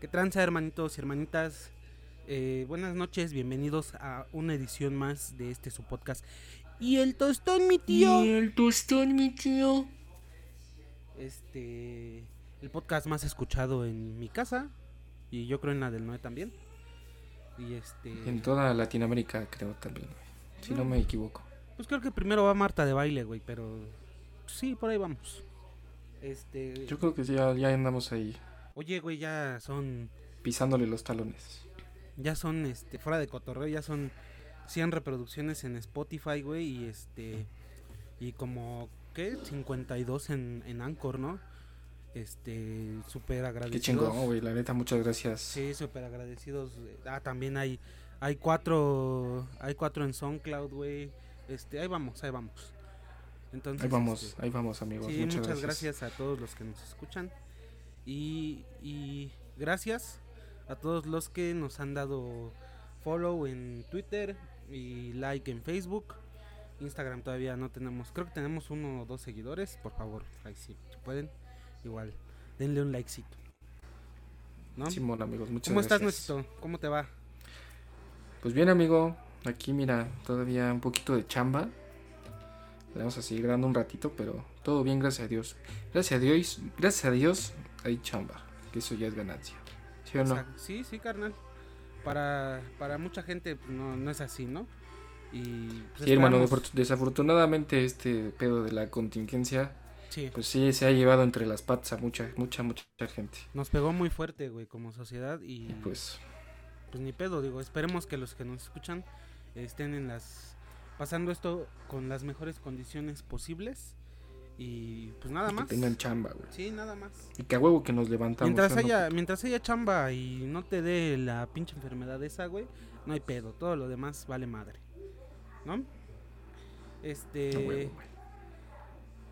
¿Qué tranza, hermanitos y hermanitas? Eh, buenas noches, bienvenidos a una edición más de este su podcast. Y el tostón, mi tío. Y el tostón, mi tío. Este. El podcast más escuchado en mi casa. Y yo creo en la del Noé también. Y este. En toda Latinoamérica, creo también, güey. Si no me equivoco. Pues creo que primero va Marta de baile, güey, pero. Sí, por ahí vamos. Este. Yo creo que ya, ya andamos ahí Oye, güey, ya son. pisándole los talones. Ya son, este, fuera de cotorreo, ya son 100 reproducciones en Spotify, güey, y este. Y como, ¿qué? 52 en, en Anchor, ¿no? Este, súper Qué agradecidos. chingón, güey. La neta, muchas gracias. Sí, súper agradecidos. Ah, también hay, hay cuatro, hay cuatro en SoundCloud, güey. Este, ahí vamos, ahí vamos. Entonces, Ahí vamos, este, ahí vamos, amigos. Sí, muchas, muchas gracias. gracias. a todos los que nos escuchan. Y, y gracias a todos los que nos han dado follow en Twitter y like en Facebook. Instagram todavía no tenemos, creo que tenemos uno o dos seguidores. Por favor, ahí sí, si pueden, igual, denle un likecito. ¿No? Simón, amigos, muchas ¿Cómo estás, gracias. Nuestro? ¿Cómo te va? Pues bien, amigo. Aquí, mira, todavía un poquito de chamba. Le vamos a seguir dando un ratito, pero todo bien, gracias a Dios. Gracias a Dios, gracias a Dios hay chamba. Que eso ya es ganancia. ¿Sí o no? Exacto. Sí, sí, carnal. Para, para mucha gente pues, no, no es así, ¿no? Y pues, Sí, hermano, desafortunadamente este pedo de la contingencia, Sí, pues sí, se ha llevado entre las patas a mucha, mucha, mucha gente. nos pegó muy fuerte, güey, como sociedad y Y pues, pues ni pedo, digo, esperemos que los que nos escuchan estén en las pasando esto con las mejores condiciones posibles y pues nada y que más. tengan chamba, güey. Sí, nada más. Y que a huevo que nos levantamos. Mientras ¿sí o no? haya mientras haya chamba y no te dé la pinche enfermedad esa, güey, no hay pedo, todo lo demás vale madre. ¿No? Este A huevo, güey.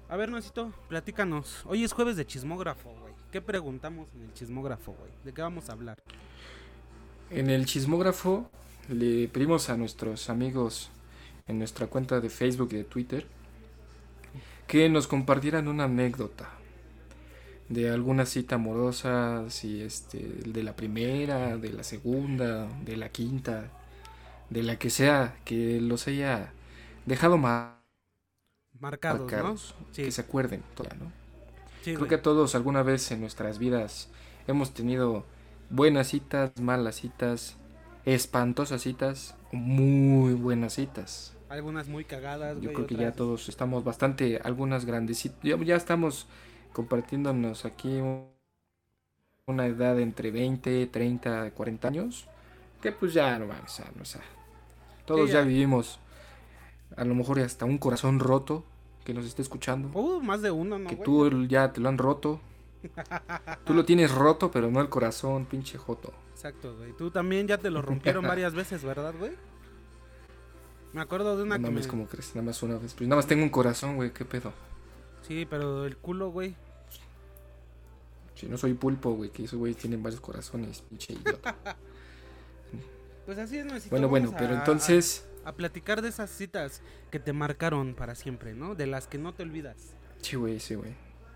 A ver, Nocito, platícanos. Hoy es jueves de chismógrafo, güey. ¿Qué preguntamos en el chismógrafo, güey? ¿De qué vamos a hablar? En el chismógrafo le pedimos a nuestros amigos en nuestra cuenta de Facebook y de Twitter que nos compartieran una anécdota de alguna cita amorosa, si este, de la primera, de la segunda, de la quinta, de la que sea, que los haya dejado ma- Marcados, marcados, ¿no? Sí, que se acuerden, toda, ¿no? sí, Creo güey. que todos alguna vez en nuestras vidas hemos tenido buenas citas, malas citas, espantosas citas, muy buenas citas. Algunas muy cagadas, Yo creo que ya todos estamos bastante, algunas grandecitas, ya, ya estamos compartiéndonos aquí un- una edad entre 20, 30, 40 años, que pues ya no mames, ya, no, o sea, todos ya. ya vivimos a lo mejor hasta un corazón roto que nos esté escuchando Uh, más de uno, ¿no, que güey? tú ya te lo han roto. Tú lo tienes roto, pero no el corazón, pinche joto. Exacto, güey. Tú también ya te lo rompieron varias veces, ¿verdad, güey? Me acuerdo de una No que mames, me- como crees, nada más una vez. Pues nada más tengo un corazón, güey, qué pedo. Sí, pero el culo, güey. Si no soy pulpo, güey, que esos güeyes tienen varios corazones, pinche idiota. Pues así es, Nocito. bueno, bueno, pero a- entonces. A, a platicar de esas citas que te marcaron para siempre, ¿no? De las que no te olvidas. Sí, güey, sí, güey.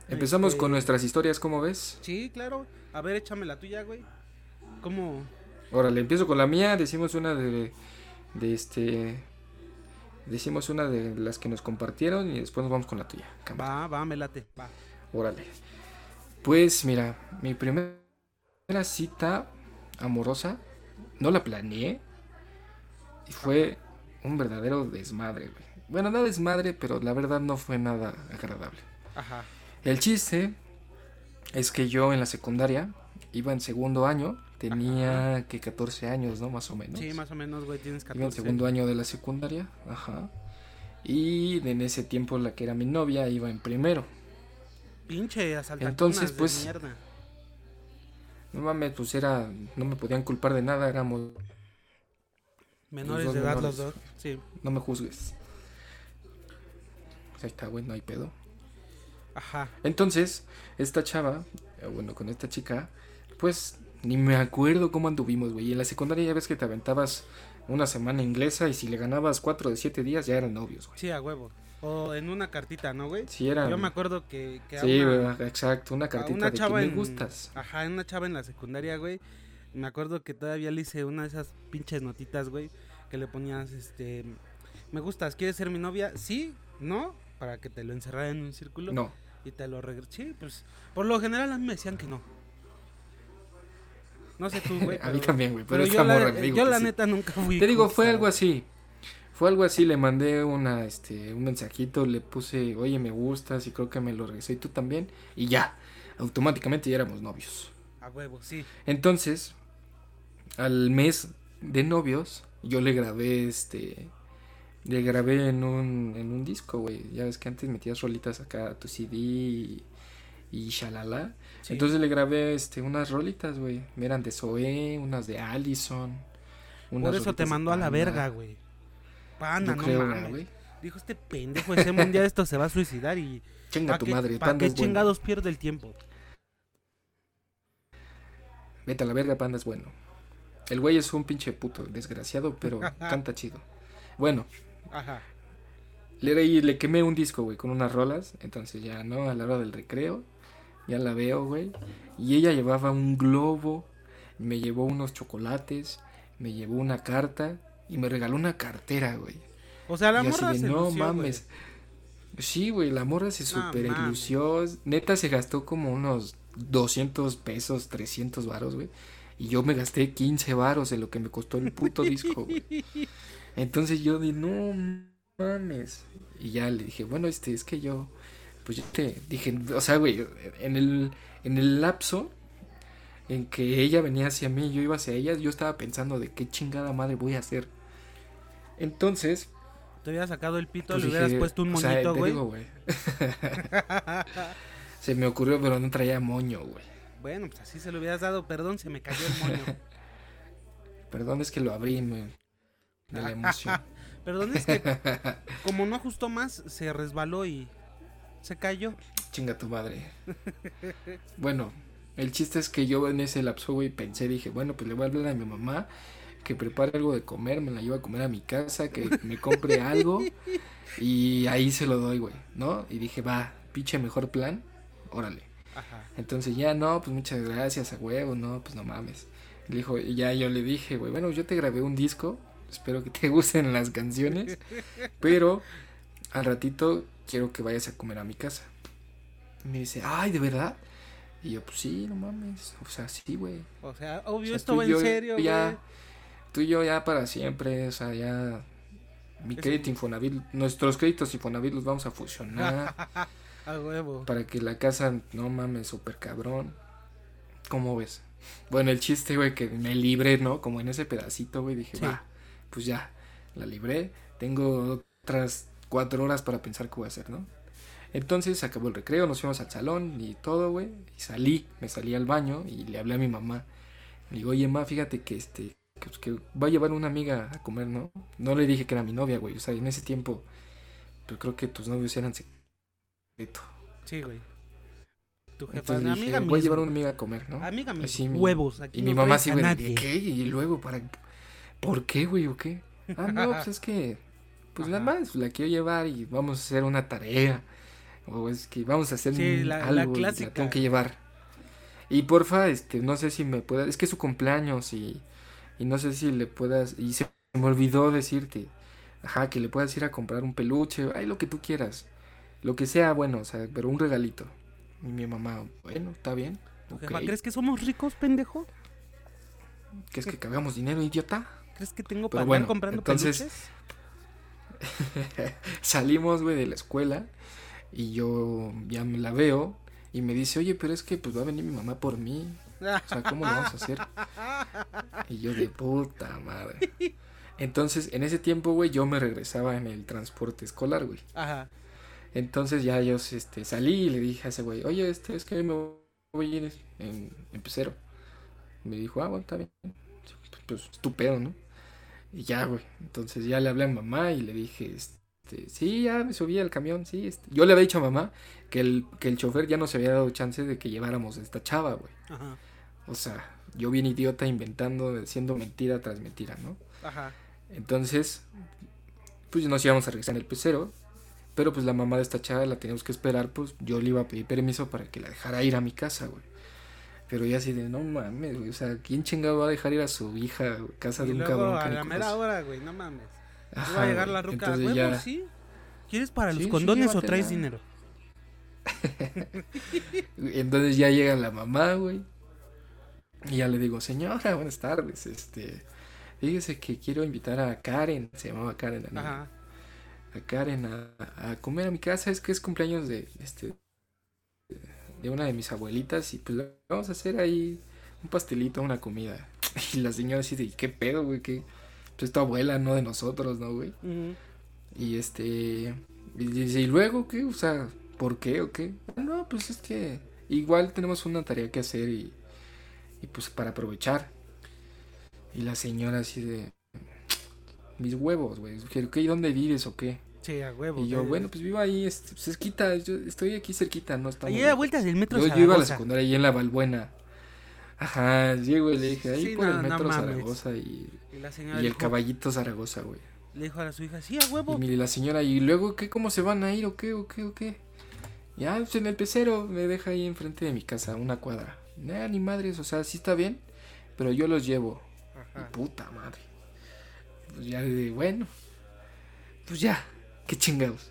Empezamos Este- con nuestras historias, ¿cómo ves? Sí, claro. A ver, échame la tuya, güey. ¿Cómo? Órale, empiezo con la mía. Decimos una de. De este. Decimos una de las que nos compartieron y después nos vamos con la tuya. cámara. Va, va, me late. Va. Órale. Pues mira, mi primera cita amorosa no la planeé y fue un verdadero desmadre, güey. Bueno, no desmadre, pero la verdad no fue nada agradable. Ajá. El chiste es que yo en la secundaria iba en segundo año, tenía que 14 años, ¿no? Más o menos. Sí, más o menos, güey, tienes Iba en 14. segundo año de la secundaria, ajá. Y en ese tiempo la que era mi novia iba en primero. Pinche asaltacunas Entonces, de pues, mierda. No mames, pues era. No me podían culpar de nada, éramos. Menores dos de edad menores. los dos. Sí. No me juzgues. Pues ahí está, güey, no hay pedo. Ajá. Entonces, esta chava, bueno, con esta chica, pues ni me acuerdo cómo anduvimos, güey. Y en la secundaria ya ves que te aventabas una semana inglesa y si le ganabas cuatro de siete días ya eran novios, güey. Sí, a huevo. O en una cartita, ¿no, güey? Sí, era. Yo me acuerdo que, que Sí, una- exacto, una cartita una de chava que me en- gustas. Ajá, una chava en la secundaria, güey. Me acuerdo que todavía le hice una de esas pinches notitas, güey, que le ponías, este, me gustas, ¿quieres ser mi novia? Sí, no, para que te lo encerrara en un círculo No, y te lo regresara. Sí, pues, por lo general a mí me decían que no. No sé tú, güey. a mí también, güey, pero, Pero yo, la, dijo yo la sí. neta nunca fui. Te digo, fue algo así. Fue algo así, le mandé una, este, un mensajito, le puse, oye, me gustas y creo que me lo regresé y tú también. Y ya, automáticamente ya éramos novios. A huevo, sí. Entonces, al mes de novios, yo le grabé, este, le grabé en un, en un disco, güey. Ya ves que antes metías rolitas acá a tu CD y, y shalala. sí. Entonces le grabé, este, unas rolitas, güey. Eran de Zoé, unas de Allison. unas por eso te mandó a la verga, güey. Panda, Yo no creo, mames. güey. Dijo este pendejo, ese mundial esto se va a suicidar y Chinga ¿para tu madre, pa' Panda qué es bueno. chingados pierde el tiempo? Vete a la verga, Panda es bueno. El güey es un pinche puto desgraciado, pero canta chido. Bueno, Ajá. le, le quemé un disco, güey, con unas rolas. Entonces ya, ¿no? A la hora del recreo, ya la veo, güey. Y ella llevaba un globo, me llevó unos chocolates, me llevó una carta y me regaló una cartera, güey. O sea, la Y así de, se no mames. Sí, güey, la morra se No super ilusió. Neta se gastó como unos 200 pesos, 300 varos, güey. Y yo me gasté 15 varos en lo que me costó el puto disco, güey. Entonces yo di, no mames. Y ya le dije, bueno, este, es que yo, pues yo te dije, o sea, güey, en el, en el lapso en que ella venía hacia mí y yo iba hacia ella, yo estaba pensando de qué chingada madre voy a hacer. Entonces, Te hubieras sacado el pito, pues le hubieras dije, puesto un o sea, moñito, güey. digo, güey. Se me ocurrió, pero no traía moño, güey. bueno, pues así se lo hubieras dado. Perdón, se me cayó el moño. Perdón, es que lo abrí, me, de la emoción. Perdón, es que como no ajustó más, se resbaló y se cayó. Chinga tu madre. Bueno, el chiste es que yo en ese lapso, güey, pensé, dije, bueno, pues le voy a hablar a mi mamá que prepare algo de comer, me la llevo a comer a mi casa, que me compre algo y ahí se lo doy, güey, ¿no? Y dije, va, pinche mejor plan, órale. Ajá. Entonces ya, no, pues muchas gracias, a huevo, no, pues no mames. Le dijo, y ya yo le dije, güey, bueno, yo te grabé un disco, espero que te gusten las canciones, pero al ratito quiero que vayas a comer a mi casa. Y me dice, ay, ¿de verdad? Y yo, pues sí, no mames, o sea, sí, güey. O sea, obvio, O sea, esto va en yo serio, ya, güey. Tú y yo ya para siempre, o sea, ya... Mi Es crédito Infonavit, nuestros créditos Infonavit los vamos a fusionar A huevo. para que la casa, no mames, súper cabrón. ¿Cómo ves? Bueno, el chiste, güey, que me libré, ¿no? Como en ese pedacito, güey, dije, Sí. va, pues ya, la libré. Tengo otras cuatro horas para pensar qué voy a hacer, ¿no? Entonces acabó el recreo, nos fuimos al salón y todo, güey. Y salí, me salí al baño y le hablé a mi mamá. Le digo, oye, ma, fíjate que este, que, pues, que va a llevar una amiga a comer, ¿no? No le dije que era mi novia, güey. O sea, en ese tiempo, pues creo que tus novios eran secreto. Sí, güey. Tu jefa, Entonces dije, amiga voy a llevar una amiga a comer, ¿no? Amiga mis Así huevos. Aquí Y no mi mamá sí, güey, nadie. ¿de qué? Y luego, ¿para ¿por qué, güey, o qué? Ah, no, pues es que, pues nada Ajá. más, la quiero llevar y vamos a hacer una tarea. O es que vamos a hacer Sí, un- la- la algo y la tengo que llevar. Y porfa, este, no sé si me puedas, es que es su cumpleaños y, y no sé si le puedas, y se me olvidó decirte, ajá, que le puedas ir a comprar un peluche, ay, lo que tú quieras, lo que sea, bueno, o sea, pero un regalito. Y mi mamá, bueno, está bien, Tu ok. jefa, ¿crees que somos ricos, pendejo? ¿Qué es que cagamos dinero, idiota? ¿Crees que tengo para bueno, comprando entonces- peluches? Salimos, güey, de la escuela y yo ya me la veo y me dice, oye, pero es que pues va a venir mi mamá por mí. O sea, ¿cómo lo vamos a hacer? Y yo de puta madre. Entonces, en ese tiempo, güey, yo me regresaba en el transporte escolar, güey. Ajá. Entonces ya yo este, salí y le dije a ese güey, oye, este, es que me voy a ir en, en pecero. Me dijo, ah, bueno, está bien. Pues estupendo, ¿no? Y ya, güey. Entonces ya le hablé a mamá y le dije, este, sí, ya me subí al camión, sí. Este. Yo le había dicho a mamá que el, que el chofer ya nos había dado chance de que lleváramos a esta chava, güey. Ajá. O sea, yo bien idiota inventando, diciendo mentira tras mentira, ¿no? Ajá. Entonces, pues nos íbamos a regresar en el pecero. Pero pues la mamá de esta chava la teníamos que esperar, pues yo le iba a pedir permiso para que la dejara ir a mi casa, güey. Pero ya así de, no mames, güey, o sea, ¿quién chingado va a dejar ir a su hija, güey, casa Y de un luego cabrón? a la mera hora, güey, no mames. Ajá, Iba a llegar la ruca, Entonces güey, ya- sí. ¿Quieres para Sí, los sí, condones o traes dinero? Entonces ya llega la mamá, güey. Y ya le digo, señora, buenas tardes. Este, fíjese que quiero invitar a Karen, se llamaba Karen, la niña, Ajá. a Karen a, a comer a mi casa. Es que es cumpleaños de, este, de una de mis abuelitas y pues le vamos a hacer ahí un pastelito, una comida. Y la señora así de, ¿qué pedo, güey? ¿Qué? Pues es tu abuela, no de nosotros, ¿no, güey? Y este. Y dice, ¿y luego qué? O sea, ¿por qué o qué? No, pues es que igual tenemos una tarea que hacer y, y pues para aprovechar. Y la señora así de. Mis huevos, güey. ¿Qué, qué, ¿Dónde vives o qué? Sí, a huevo. Y yo, bueno, pues vivo ahí, este, pues cerquita, yo estoy aquí cerquita, no estamos. Ahí a vueltas del metro yo, yo iba a la Zaragoza. secundaria ahí en la Balbuena. Ajá, sí, güey, le dije, ahí Sí, por no, el metro. Zaragoza y, Y la señora y el caballito Zaragoza, güey. le dijo a su hija, sí, a Y huevo. mire la señora, ¿y luego qué? ¿Cómo se van a ir o qué? ¿O qué? ¿O qué? Ya, pues en el pecero me deja ahí enfrente de mi casa, una cuadra. Nah, ni madres, o sea, sí está bien, pero yo los llevo. Y Ajá. puta madre. Pues ya de, bueno, pues ya, qué chingados.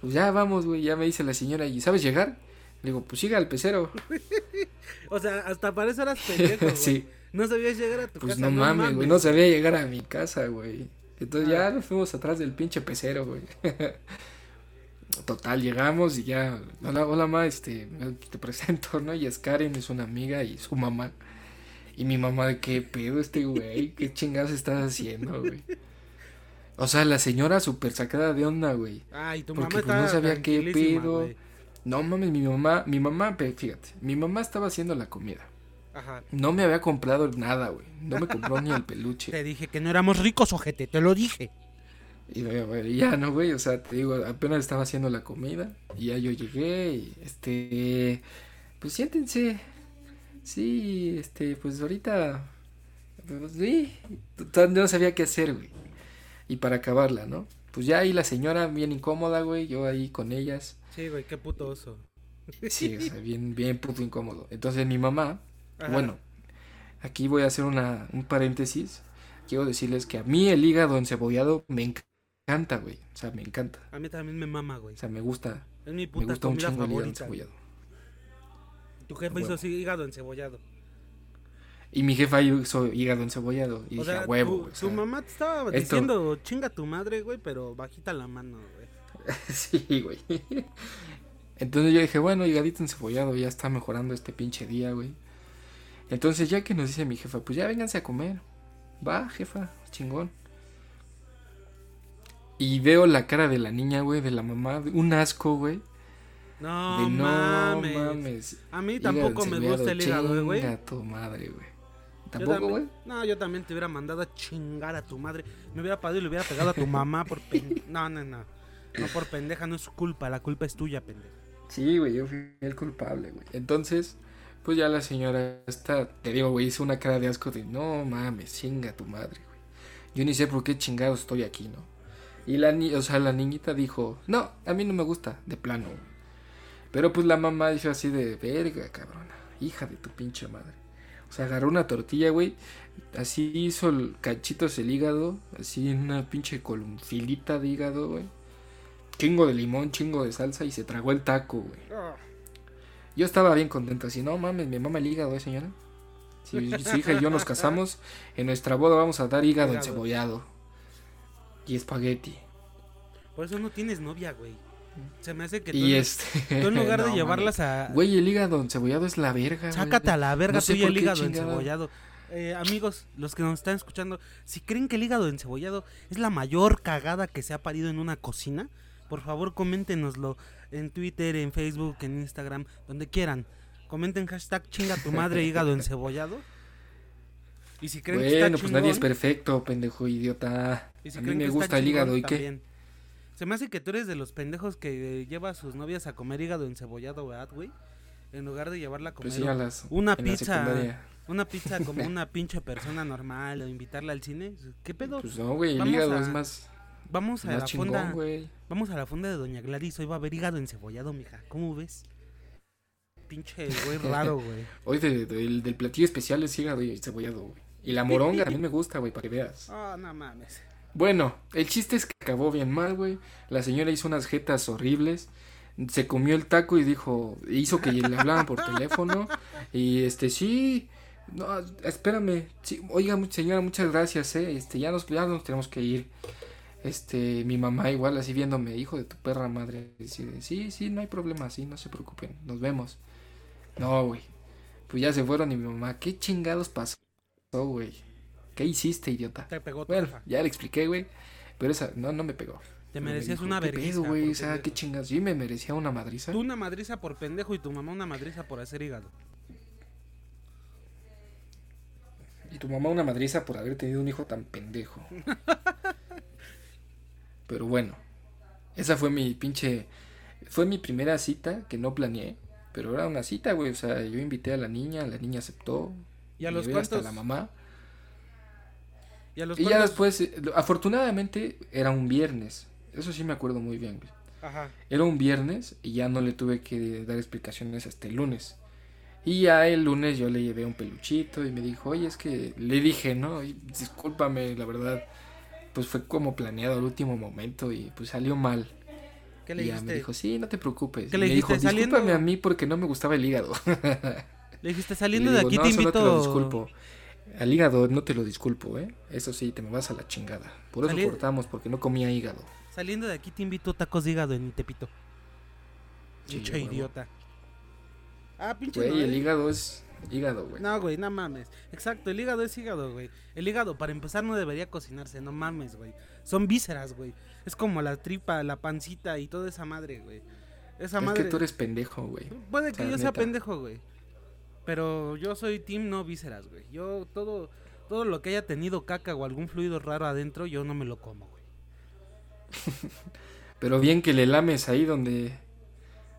Pues ya vamos, güey, ya me dice la señora, ¿y sabes llegar? Le digo, pues siga al pecero. O sea, hasta para eso eras pendejo, güey. sí, No sabías llegar a tu pues casa. no mames, güey, no sabía llegar a mi casa, güey. Entonces Ah. ya nos fuimos atrás del pinche pecero, güey. Total, llegamos y ya, hola, hola, ma, este, te presento, ¿no? Y es Karen, es una amiga y su mamá. Y mi mamá, de qué pedo este güey, qué chingados estás haciendo, güey. O sea, la señora súper sacada de onda, güey. Ah, y tu Porque, mamá pues, no sabía qué pedo. No mames, mi mamá, mi mamá, fíjate, mi mamá estaba haciendo la comida. Ajá. No me había comprado nada, güey. No me compró ni el peluche. Te dije que no éramos ricos, ojete, te lo dije. Y güey, ya no, güey, o sea, te digo, apenas estaba haciendo la comida y ya yo llegué y este, pues siéntense. Sí, este, pues ahorita, pues, sí, no sabía qué hacer, güey. Y para acabarla, ¿no? Pues ya ahí la señora bien incómoda, güey, yo ahí con ellas. Sí, güey, qué puto oso. Sí, o sea, bien, bien puto incómodo. Entonces mi mamá, Ajá. bueno, aquí voy a hacer una, un paréntesis. Quiero decirles que a mí el hígado encebollado me encanta, güey. O sea, me encanta. A mí también me mama, güey. O sea, me gusta. Es mi Me puta gusta un chingo el hígado encebollado. Tu jefe Huevo. hizo así hígado encebollado. Y mi jefa hizo hígado encebollado. Y o dije, sea, a huevo, tu, o tu mamá te estaba esto- diciendo chinga tu madre, güey, pero bajita la mano, güey. sí, güey. Entonces yo dije, bueno, hígadito encebollado, ya está mejorando este pinche día, güey. Entonces ya que nos dice mi jefa, pues ya vénganse a comer. Va, jefa, chingón. Y veo la cara de la niña, güey, de la mamá, un asco, güey. No, de no mames. mames. A mí tampoco me gusta el hígado, güey. Tu madre, güey. ¿Tampoco, güey? No, yo también te hubiera mandado a chingar a tu madre. Me hubiera pagado y le hubiera pegado a tu mamá por pendeja. No, no, no. No por pendeja, no es su culpa. La culpa es tuya, pendeja. Sí, güey, yo fui el culpable, güey. Entonces, pues ya la señora esta, te digo, güey, hizo una cara de asco de, no mames, chinga tu madre, güey. Yo ni sé por qué chingados estoy aquí, ¿no? Y la ni o sea, la niñita dijo, no, a mí no me gusta, de plano. güey. Pero pues la mamá dijo así de, verga, cabrona, hija de tu pinche madre. O sea, agarró una tortilla, güey, así hizo el cachitos el hígado, así en una pinche columfilita de hígado, güey. Chingo de limón, chingo de salsa y se tragó el taco, güey. Ah, Yo estaba bien contento, así, no mames, me mama el hígado, ¿eh, señora? Si su hija y yo nos casamos, en nuestra boda vamos a dar hígado Hígado. encebollado. Y espagueti. Por eso no tienes novia, güey. Se me hace que tú, Y en- este... tú en lugar de llevarlas a... Güey, el hígado encebollado es la verga, güey. Sácate a la verga No sé tú y el hígado encebollado. Eh, amigos, los que nos están escuchando, si creen que el hígado encebollado es la mayor cagada que se ha parido en una cocina, por favor coméntenoslo en Twitter, en Facebook, en Instagram, donde quieran. Comenten hashtag chinga tu madre hígado encebollado. Y si creen que está pues nadie es perfecto, pendejo idiota. y si a mí me gusta el hígado, ¿y qué? Se me hace que tú eres de los pendejos que eh, lleva a sus novias a comer hígado encebollado, ¿verdad, güey? En lugar de llevarla a comer Pues sí, a las... una pizza. Una pizza como una pinche persona normal o invitarla al cine. ¿Qué pedo? Pues no, güey, el hígado a- es más... Vamos a Más la chingón, fonda. güey. Vamos a la fonda de Doña Gladys. Hoy va a haber hígado encebollado, mija. ¿Cómo ves? Pinche güey raro, güey. Hoy de- del- del platillo especial es hígado y cebollado, güey. Y la moronga a mí me gusta, güey, para que veas. Ah, no mames. Bueno, el chiste es que acabó bien mal, güey. La señora hizo unas jetas horribles. Se comió el taco y dijo, hizo que le hablaban por teléfono. Y este, sí, no, espérame. Sí, oiga, señora, muchas gracias, eh. Este, ya nos, ya nos tenemos que ir. Este, mi mamá igual así viéndome, hijo de tu perra madre. Sí, sí, no hay problema, sí, no se preocupen, nos vemos. No, güey. Pues ya se fueron y mi mamá, ¿qué chingados pasó, güey? ¿Qué hiciste, idiota? Te pegó Bueno, ya le expliqué, güey. Pero esa, no, no me pegó. Te Pero me merecías dijo, una ¿qué vergüenza. güey? O sea, qué chingas. Sí, me merecía una madriza. Tú una madriza por pendejo y tu mamá una madriza por hacer hígado. Y tu mamá una madriza por haber tenido un hijo tan pendejo. Pero bueno, esa fue mi pinche. Fue mi primera cita que no planeé. Pero era una cita, güey. O sea, yo invité a la niña, la niña aceptó. ¿Y a los llevé hasta cuantos? la mamá. Y a los Y ya después, eh, afortunadamente, era un viernes. Eso sí me acuerdo muy bien, güey. Ajá. Era un viernes y ya no le tuve que dar explicaciones hasta el lunes. Y ya el lunes yo le llevé un peluchito y me dijo, oye, es que le dije, ¿no? Discúlpame, la verdad, pues fue como planeado al último momento y pues salió mal. ¿Qué le y ya dijiste? me dijo, sí, no te preocupes. ¿Qué Y le me dijo? Saliendo- discúlpame a mí porque no me gustaba el hígado. Le dijiste, saliendo le de aquí no, te solo invito. te lo disculpo. Al hígado no te lo disculpo, ¿eh? Eso sí, te me vas a la chingada. Por eso cortamos, porque no comía hígado. Saliendo de aquí te invito tacos de hígado en Tepito. Sí, huevo. idiota. Ah, pinche. Güey, no, el eh. hígado es hígado, güey. No, güey, no mames. Exacto, el hígado es hígado, güey. El hígado, para empezar, no debería cocinarse, no mames, güey. Son vísceras, güey. Es como la tripa, la pancita y toda esa madre, güey. Esa es madre. que tú eres pendejo, güey. Puede o que yo sea pendejo, güey. Pero yo soy team no vísceras, güey. Yo todo, todo lo que haya tenido caca o algún fluido raro adentro, yo no me lo como, güey. Pero bien que le lames ahí donde.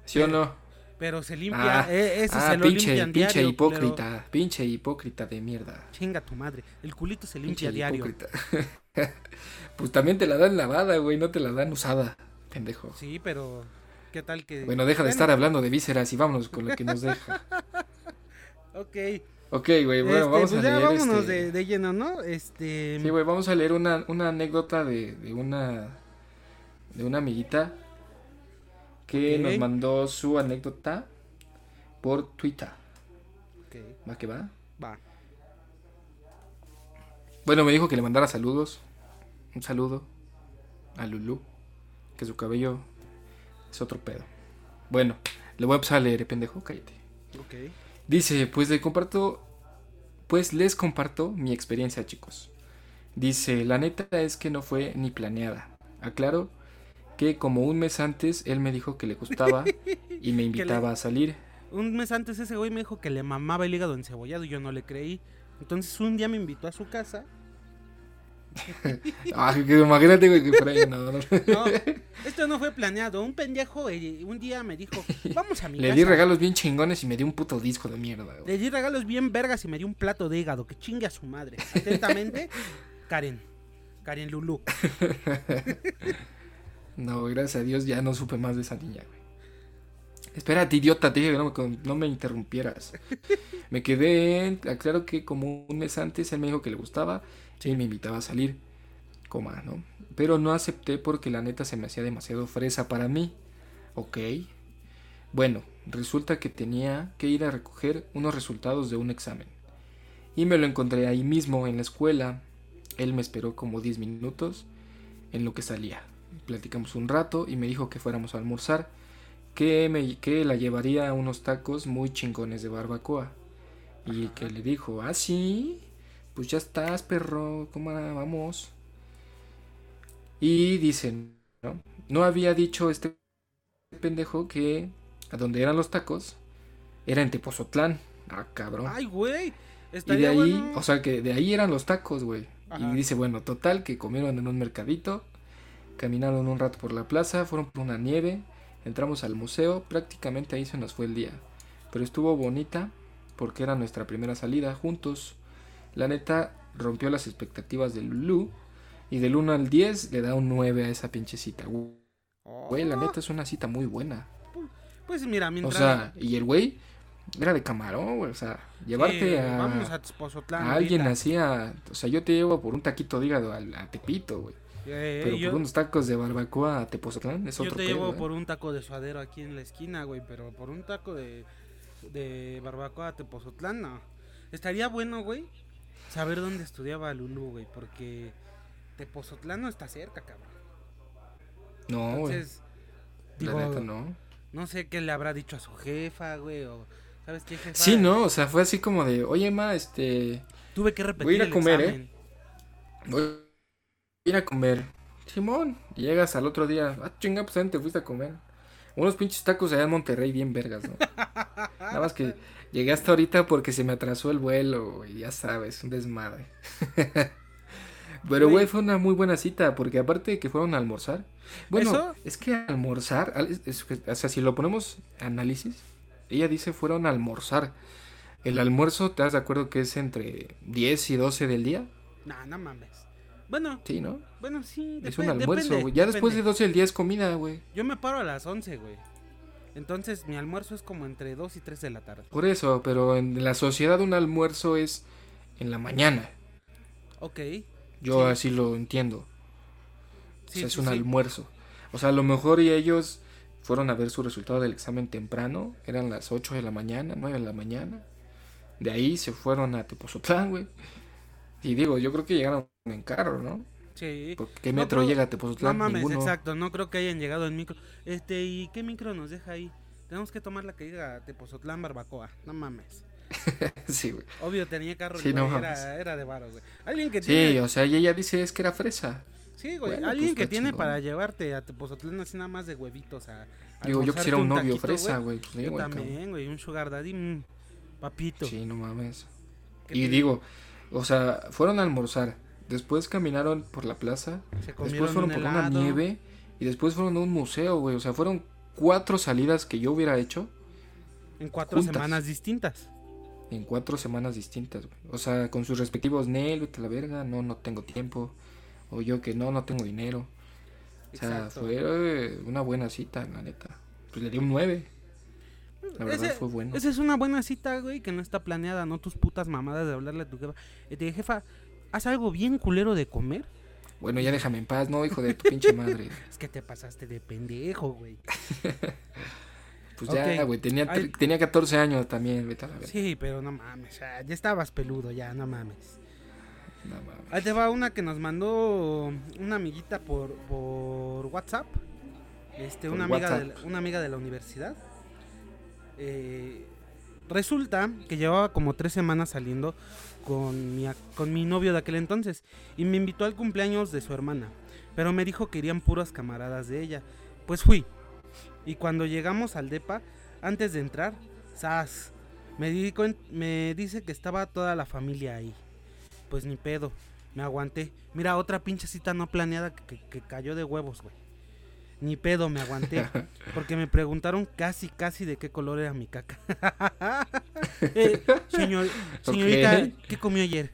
¿Sí o no? Pero se limpia, Ah, eh, ese ah, se lo pinche, limpian pinche diario, hipócrita. Pinche hipócrita de mierda. Chinga tu madre. El culito se Pinche limpia diario. hipócrita. pues también te la dan lavada, güey. No te la dan usada, pendejo. Sí, pero ¿qué tal que Bueno, deja de estar hablando de vísceras y vámonos con lo que nos deja. Ok. Ok, güey, bueno, Este, vamos pues a ya leer. vámonos este- de, de lleno, ¿no? Este Sí, güey, vamos a leer una, una anécdota de, de una de una amiguita que nos mandó su anécdota por Twitter. Ok, ¿Va que va? va. Bueno, me dijo que le mandara saludos. Un saludo a Lulu. Que su cabello es otro pedo. Bueno, le voy a empezar a leer, eh, pendejo, cállate. Ok. Dice, pues le comparto, pues les comparto mi experiencia, chicos. Dice, la neta es que no fue ni planeada. Aclaro que como un mes antes él me dijo que le gustaba y me invitaba a salir. Un mes antes ese güey me dijo que le mamaba el hígado encebollado y yo no le creí. Entonces un día me invitó a su casa. Ah, que imagínate, güey, que por ahí no, no. No, esto no fue planeado. Un pendejo eh, un día me dijo, vamos a mi Le casa. di regalos bien chingones y me dio un puto disco de mierda, güey. Le di regalos bien vergas y me dio un plato de hígado. Que chingue a su madre. Atentamente, Karen. Karen Lulu. No, gracias a Dios ya no supe más de esa niña, güey. Espérate, idiota, te dije que no me, con- no me interrumpieras. Me quedé, en- aclaro que como un mes antes él me dijo que le gustaba y me invitaba a salir, coma, ¿no? Pero no acepté porque la neta se me hacía demasiado fresa para mí. Ok. Bueno, resulta que tenía que ir a recoger unos resultados de un examen. Y me lo encontré ahí mismo en la escuela. Él me esperó como 10 minutos en lo que salía. Platicamos un rato y me dijo que fuéramos a almorzar, que, me, que la llevaría a unos tacos muy chingones de barbacoa. Y Ajá. que le dijo, ah, sí, pues ya estás, perro, ¿cómo vamos? Y dicen, ¿no? No había dicho este pendejo que a donde eran los tacos era en Tepozotlán. Ah, cabrón. Ay, güey. Y de ahí, bueno. o sea que de ahí eran los tacos, güey. Y dice, bueno, total, que comieron en un mercadito, caminaron un rato por la plaza, fueron por una nieve, entramos al museo, prácticamente ahí se nos fue el día. Pero estuvo bonita porque era nuestra primera salida juntos. La neta rompió las expectativas de Lulu Y del 1 al 10 le da un 9 a esa pinche cita. Güey, la neta es una cita muy buena. Pues mira, O mientras. sea, y el güey era de camarón, güey. O sea, llevarte a, Vamos a Tezpozotlán. a alguien así a... O sea, yo te llevo por un taquito de hígado al- a, Tepito, güey. Eh, Pero yo, por unos tacos de barbacoa a Tepozotlán es yo otro te pedo, llevo ¿eh? por un taco de suadero aquí en la esquina, güey. Pero por un taco de, de barbacoa a Tepozotlán, no. Estaría bueno, güey, saber dónde estudiaba Lulu, güey. Porque Tepozotlán no está cerca, cabrón. No, güey. Entonces, La digo, neta, no. no sé qué le habrá dicho a su jefa, güey. O, ¿sabes qué, jefa? Sí, no, o sea, fue así como de, oye, ma, este... Tuve que repetir Voy a ir a el comer, ¿eh? Voy a ir a comer. Simón, llegas al otro día. Ah, chinga, pues te fuiste a comer. Unos pinches tacos allá en Monterrey bien vergas, ¿no? Nada más que llegué hasta ahorita porque se me atrasó el vuelo, y ya sabes, un desmadre. Pero, güey, fue una muy buena cita, porque aparte de que fueron a almorzar. Bueno, ¿Eso? es que almorzar, es- es o sea, si lo ponemos análisis, ella dice fueron a almorzar. El almuerzo, ¿te das de acuerdo que es entre 10 y 12 del día? Nah, no mames. Bueno, Sí, ¿no? bueno, sí. Es un almuerzo, güey. Ya después de depende. 12 del día es comida, güey. Yo me paro a las 11, güey. Entonces mi almuerzo es como entre 2 y 3 de la tarde. Por eso, pero en la sociedad un almuerzo es en la mañana. Ok. Yo Sí. así lo entiendo. O Sí, sea, es sí, un almuerzo. O sea, a lo mejor y ellos fueron a ver su resultado del examen temprano. Eran las 8 de la mañana, 9 de la mañana. De ahí se fueron a Tepozotlán, güey. Y digo, yo creo que llegaron en carro, ¿no? Sí. ¿qué No, metro llega a No Tepozotlán? mames, Ninguno. exacto. No creo que hayan llegado en micro. Este, ¿y qué micro nos deja ahí? Tenemos que tomar la que diga Tepozotlán Barbacoa. No mames. sí, güey. Obvio tenía carro. Sí, no era, era de varo, güey. Alguien que Sí, tiene. o sea, y ella dice es que era fresa. Sí, güey. Bueno, alguien pues, que tiene chingón. para llevarte a Tepozotlán así nada más de huevitos a. a Digo, yo quisiera un novio taquito, fresa, güey. Pues, Yo también, güey. Un sugar daddy. papito. Sí, no mames. ¿Qué Y te- digo, o sea, fueron a almorzar, después caminaron por la plaza, después fueron un por una nieve y después fueron a un museo, güey. O sea, fueron cuatro salidas que yo hubiera hecho En cuatro juntas. semanas distintas. en cuatro semanas distintas, güey. O sea, con sus respectivos Nel, vete a la verga, no, no tengo tiempo. O yo que no, no tengo dinero. O sea, Exacto. fue eh, una buena cita, la neta. Pues le di un 9. La verdad Ese- fue bueno. Esa es una buena cita, güey, que no está planeada, no tus putas mamadas de hablarle a tu jefa. Eh, te dije, jefa, haz algo bien culero de comer. Bueno, ya déjame en paz, no, hijo de tu pinche madre. Es que te pasaste de pendejo, güey. Pues Ok. ya, güey, tenía, Ay. tenía 14 años también, vete a la. Sí, pero no mames, ya, ya estabas peludo, ya, no mames. No mames. Ahí te va una que nos mandó una amiguita por, por WhatsApp. Este, Por una amiga, de la, una amiga de la universidad. Eh, resulta que llevaba como tres semanas saliendo con mi, con mi novio de aquel entonces. Y me invitó al cumpleaños de su hermana. Pero me dijo que irían puras camaradas de ella. Pues fui. Y cuando llegamos al DEPA, antes de entrar, ¡zas! Me, di me dice que estaba toda la familia ahí. Pues ni pedo, me aguanté. Mira, otra pinche cita no planeada que- que cayó de huevos, güey. Ni pedo, me aguanté. Porque me preguntaron casi, casi de qué color era mi caca. Eh, señor, señorita. ¿qué comió ayer?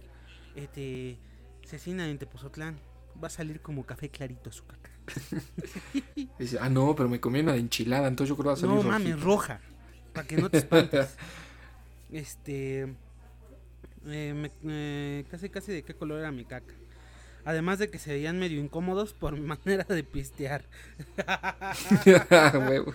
Este, cecina en Tepozotlán. Va a salir como café clarito su caca. Dice, ah, no, pero me comí una de enchilada, entonces yo creo que va a salir No mames, rojito". roja. Para que no te espantes. Este. eh, me- eh, casi, casi de qué color era mi caca. Además de que se veían medio incómodos por mi manera de pistear.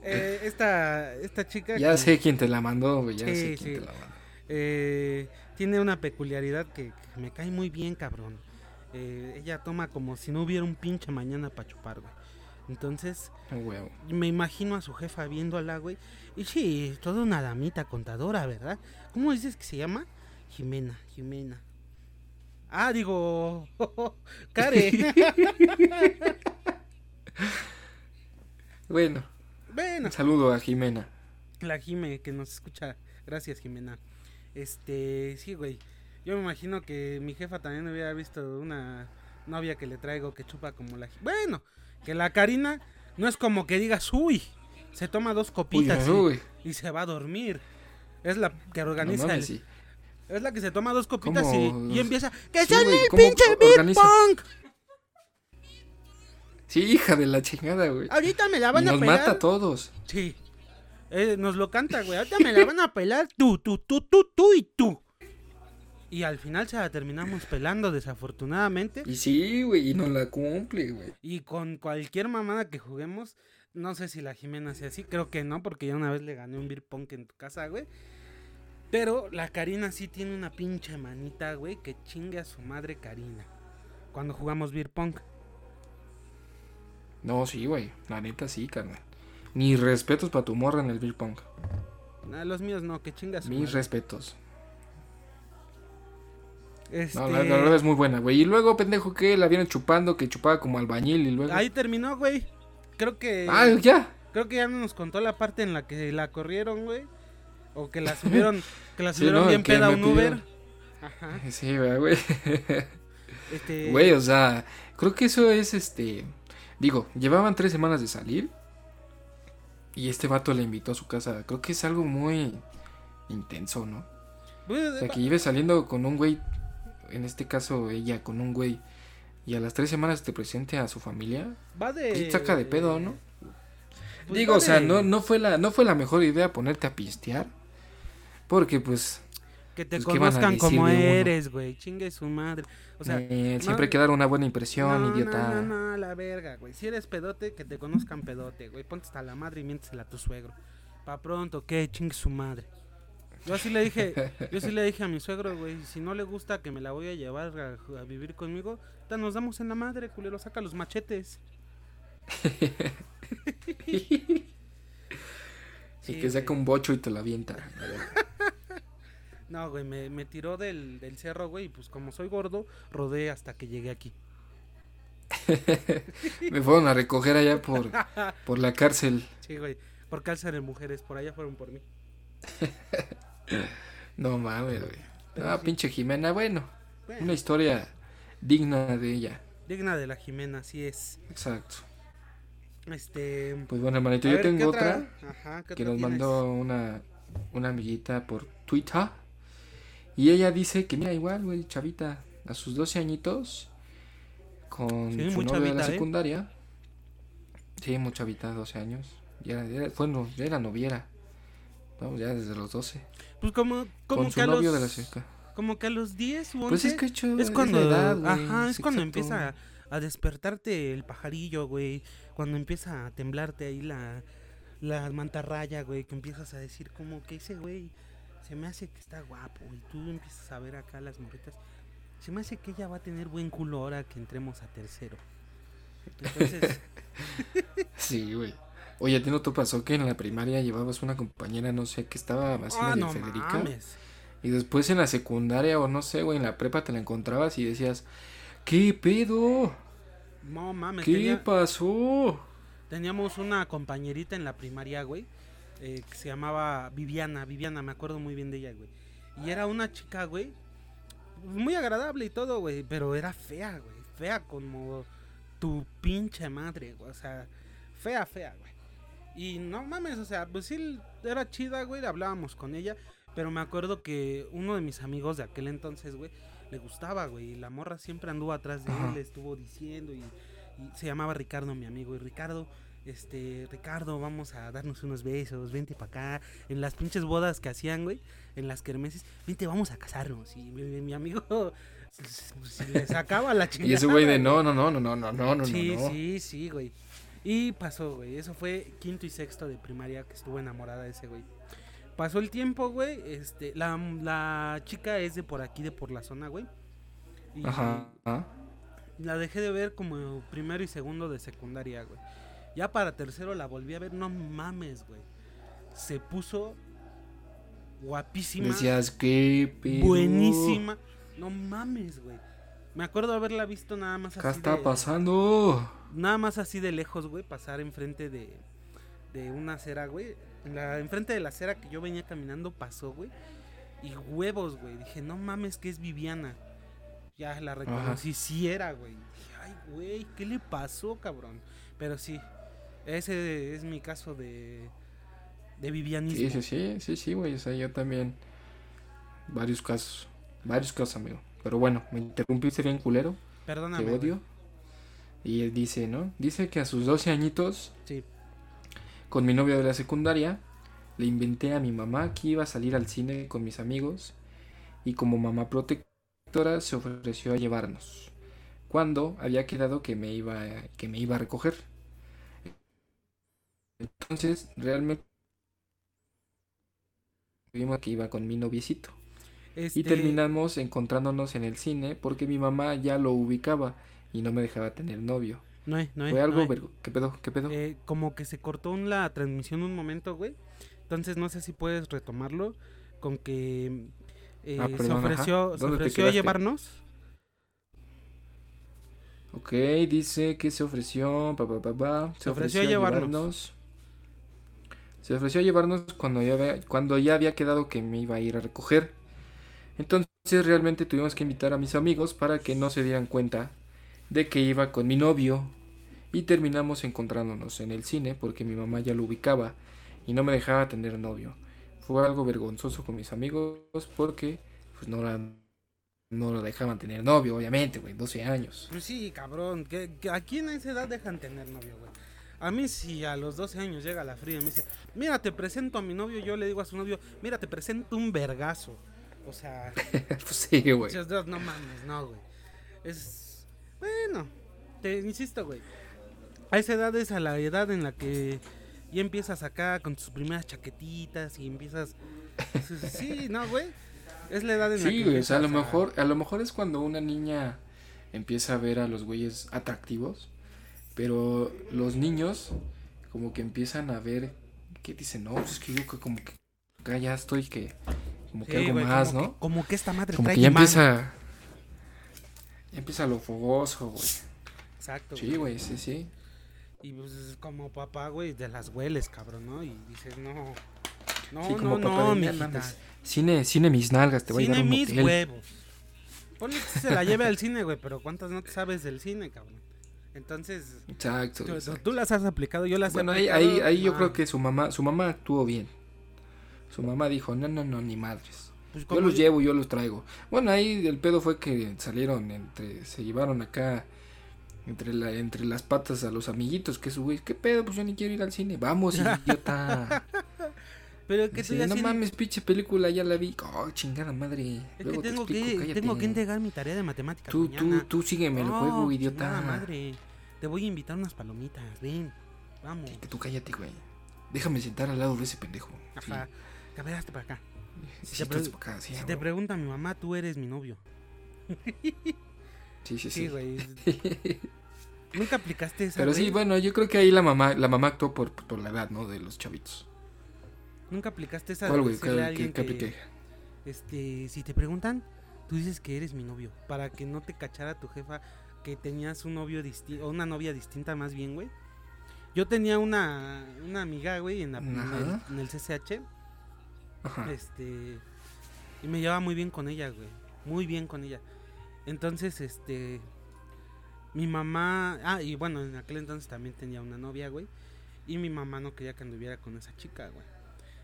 Eh, esta, esta chica. ya que, sé quién te la mandó, güey, ya Sí, sé quién sí. te la mandó. eh, tiene una peculiaridad que, que me cae muy bien, cabrón. Eh, ella toma como si no hubiera un pinche mañana para chupar, güey. Entonces, huevo. me imagino a su jefa viéndola, güey. Y sí, toda una damita contadora, ¿verdad? ¿Cómo dices que se llama? Jimena, Jimena. Ah, digo, Care. Bueno, bueno, un saludo a Jimena. la Jime que nos escucha. Gracias, Jimena. Este, sí, güey. Yo me imagino que mi jefa también hubiera visto una novia que le traigo que chupa como la... Bueno, que la Karina no es como que digas, uy, se toma dos Uy, copitas y- uy, y, se va a dormir. Es la que no organiza el... sí. Es la que se toma dos copitas y, y empieza. ¡Que Sí, son el ¿cómo pinche beer organiza? pong! Sí, hija de la chingada, güey. Ahorita me la Y van a nos pelar. mata a todos. Sí. Eh, nos lo canta, güey. Ahorita me la van a pelar tú, tú, tú, tú, tú y tú. Y al final se la terminamos pelando, desafortunadamente. Y sí, güey, y no la cumple, güey. Y con cualquier mamada que juguemos, no sé si la Jimena sea así, creo que no, porque ya una vez le gané un beer pong en tu casa, güey. Pero la Karina sí tiene una pinche manita, güey, que chingue a su madre Karina. Cuando jugamos beer pong. No, sí, güey. La neta sí, carnal. Mis respetos para tu morra en el beer pong. Nah, los míos no, que chinga a su Mis madre. respetos. Este, No, la, la verdad es muy buena, güey. Y luego, pendejo, que la vieron chupando, que chupaba como albañil y luego. Ahí terminó, güey. Creo que... Ah, ya. Creo que ya no nos contó la parte en la que la corrieron, güey. O que la subieron, que la Sí, subieron ¿no? bien peda a un. Uber. Ajá. Sí, güey. Este, Güey, o sea, creo que eso es este. Digo, llevaban tres semanas de salir. Y este vato le invitó a su casa. Creo que es algo muy intenso, ¿no? O sea, que lleve saliendo con un güey. En este caso, ella con un güey. Y a las tres semanas te presente a su familia. va de... Sí, saca de pedo, ¿no? pues Digo, o sea, de- no, no, fue la, no fue la mejor idea ponerte a pistear. Porque, pues, Que te pues, ¿qué conozcan como eres, güey. Chingue su madre. O sea, eh, no- siempre hay que dar una buena impresión, no, idiota. No, no, no, la verga, güey. Si eres pedote, que te conozcan pedote, güey. Ponte hasta la madre y miéntesela a tu suegro. Pa' pronto, que chingue su madre. Yo así le dije, yo sí le dije a mi suegro, güey, si no le gusta que me la voy a llevar a, a vivir conmigo, ahorita nos damos en la madre, culero, saca los machetes. y Sí, que saca un bocho y te la avienta. No, güey, me, me tiró del, del cerro, güey, y pues como soy gordo, rodé hasta que llegué aquí. Me fueron a recoger allá por, por la cárcel. Sí, güey, por cárcel de mujeres, por allá fueron por mí. No mames, güey. Ah, sí. pinche Jimena, bueno. Bueno, Una historia digna de ella. digna de la Jimena, así es. Exacto. Este... Pues bueno, hermanito, yo ver, ¿qué tengo otra, Ajá, ¿qué que nos mandó una, una amiguita por Twitter. Y ella dice que, mira, igual, güey, chavita, a sus 12 añitos, con Sí, su novio de la ¿eh? secundaria. Sí, muy chavita, 12 años. Ya, ya, bueno, ya era noviera. Vamos, ya desde los 12. Pues como, como con que su a novio los... de la seca. Como que a los 10 u 11... Pues es que hecho, es cuando... edad, güey, ajá, es cuando exacto. empieza a, a despertarte el pajarillo, güey. Cuando empieza a temblarte ahí la, la mantarraya, güey. Que empiezas a decir como que ese güey se me hace que está guapo. Y tú empiezas a ver acá las morritas. Se me hace que ella va a tener buen culo ahora que entremos a tercero. Entonces, Sí, güey. Oye, ¿a ti no te pasó que en la primaria llevabas una compañera, no sé, que estaba ah, medio no Federica? mames. Y después en la secundaria o no sé, güey, en la prepa te la encontrabas y decías, ¿qué pedo? No mames. ¿Qué tenía- pasó? Teníamos una compañerita en la primaria, güey, eh, que se llamaba Viviana, Viviana, me acuerdo muy bien de ella, güey. Y era una chica, güey, muy agradable y todo, güey, pero era fea, güey, fea como tu pinche madre, güey, o sea, fea, fea, güey. Y no mames, o sea, pues sí, era chida, güey, hablábamos con ella, pero me acuerdo que uno de mis amigos de aquel entonces, güey, le gustaba, güey, y la morra siempre anduvo atrás de él, le estuvo diciendo y, y se llamaba Ricardo, mi amigo, y Ricardo, este, Ricardo, vamos a darnos unos besos, vente para acá. En las pinches bodas que hacían, güey, en las kermeses, vente, vamos a casarnos. Y mi, amigo pues, se, le sacaba la chingada. y ese güey de no, no, no, no, no, no, no, no. Sí, no. sí, sí, güey. Y pasó, güey. Eso fue quinto y sexto de primaria que estuvo enamorada de ese güey. Pasó el tiempo, güey. Este, la, la chica es de por aquí, de por la zona, güey. Y Ajá. La dejé de ver como primero y segundo de secundaria, güey. Ya para tercero la volví a ver. No mames, güey. Se puso guapísima. Decías, ¿qué pedo? buenísima. No mames, güey. Me acuerdo haberla visto nada más ¿Qué así está de- pasando? nada más así de lejos, güey, pasar enfrente de, de una acera, güey. La, enfrente de la acera que yo venía caminando pasó, güey. Y huevos, güey. Dije, no mames, que es Viviana. Ya la reconocí, sí era, güey. Dije, ay, güey, ¿qué le pasó, cabrón? Pero sí, ese es mi caso de, de Vivianismo. Sí, sí, sí, sí, sí, güey. O sea, yo también. varios casos. Varios casos, amigo. Pero bueno, me interrumpiste bien culero. Perdóname. Te odio. Y él dice, ¿no? Dice que a sus 12 añitos, Sí. con mi novia de la secundaria, le inventé a mi mamá que iba a salir al cine con mis amigos y como mamá protectora se ofreció a llevarnos. Cuando había quedado que me iba que me iba a recoger. Entonces, realmente vimos que iba con mi noviecito. Este, Y terminamos encontrándonos en el cine porque mi mamá ya lo ubicaba y no me dejaba tener novio. No hay, no hay, Fue no algo hay. vergo- ¿Qué pedo? ¿Qué pedo? Eh, como que se cortó la transmisión un momento, güey. Entonces no sé si puedes retomarlo con que eh, Ah, se perdón, ofreció, se ¿Dónde te ofreció llevarnos. Ok, dice que se ofreció. pa, pa, pa, pa, Se ofreció a llevarnos. Se ofreció a llevarnos cuando ya, había, cuando ya había quedado que me iba a ir a recoger. Entonces realmente tuvimos que invitar a mis amigos para que no se dieran cuenta de que iba con mi novio. Y terminamos encontrándonos en el cine porque mi mamá ya lo ubicaba y no me dejaba tener novio. Fue algo vergonzoso con mis amigos porque pues no la, no lo dejaban tener novio, obviamente, güey, 12 años. Pues sí, cabrón. Que, que aquí en esa edad dejan tener novio, güey. A mí si a los 12 años llega la fría y me dice, mira, te presento a mi novio, yo le digo a su novio, mira, te presento un vergazo. O sea, pues sí, güey. no mames, no, güey. Es, bueno, te insisto, güey. A esa edad es a la edad en la que ya empiezas acá con tus primeras chaquetitas y empiezas... Sí, no, güey. Es la edad en la que... Sí, güey, o sea, a lo mejor, a lo mejor es cuando una niña empieza a ver a los güeyes atractivos, pero los niños como que empiezan a ver que dicen, no, pues es que yo que como que acá ya estoy que como que Sí, algo güey, más, como ¿no? Que, como que esta madre Como trae que ya empieza ya empieza lo fogoso, güey. Exacto. Sí, güey, sí, sí. Y pues como papá, güey, de las hueles, cabrón, ¿no? Y dices, no. No, Sí, como no, papá no, de, "Ya mijita. mames, Cine, cine mis nalgas, te voy a Cine dar un mis motel. huevos. Ponle que se la lleve al cine, güey, pero ¿cuántas no te sabes del cine, cabrón? Entonces, Exacto, tú, exacto. tú las has aplicado, yo las Bueno, he ahí, aplicado. ahí, ahí yo no. creo que su mamá, su mamá actuó bien. Su mamá dijo, no, no, no, ni madres. Pues Yo los llevo, yo los traigo. Bueno, ahí el pedo fue que salieron entre, se llevaron acá entre la, entre las patas a los amiguitos, que su güey, ¿qué pedo? Pues yo ni quiero ir al cine. Vamos, idiota. Pero que ya no sí- mames, pinche película, ya la vi. Oh, chingada madre. Es que Luego te explico, que, cállate. tengo que entregar mi tarea de matemáticas Tú, tú, mañana. tú sígueme el No, juego, idiota. madre. Te voy a invitar unas palomitas, ven. Vamos. Que tú cállate, güey. Déjame sentar al lado de ese pendejo. Sí. Ajá. Hazte para acá. Sí, te para acá, sí, Si te pregunta mi mamá, tú eres mi novio. sí, sí, Sí, sí. güey. Nunca aplicaste esa, Pero sí, bueno, yo creo que ahí la mamá, la mamá actuó por, por la edad, ¿no? De los chavitos. Nunca aplicaste esa ¿Cuál, güey? ¿Qué, qué, apliqué? este, si te preguntan, tú dices que eres mi novio, para que no te cachara tu jefa que tenías un novio distinto, o una novia distinta más bien, güey. Yo tenía una, una amiga, güey, en, la- en el, en el CCH, Ajá. este, y me llevaba muy bien con ella, güey, muy bien con ella. Entonces, este, mi mamá, ah, y bueno, en aquel entonces también tenía una novia, güey, y mi mamá no quería que anduviera con esa chica, güey.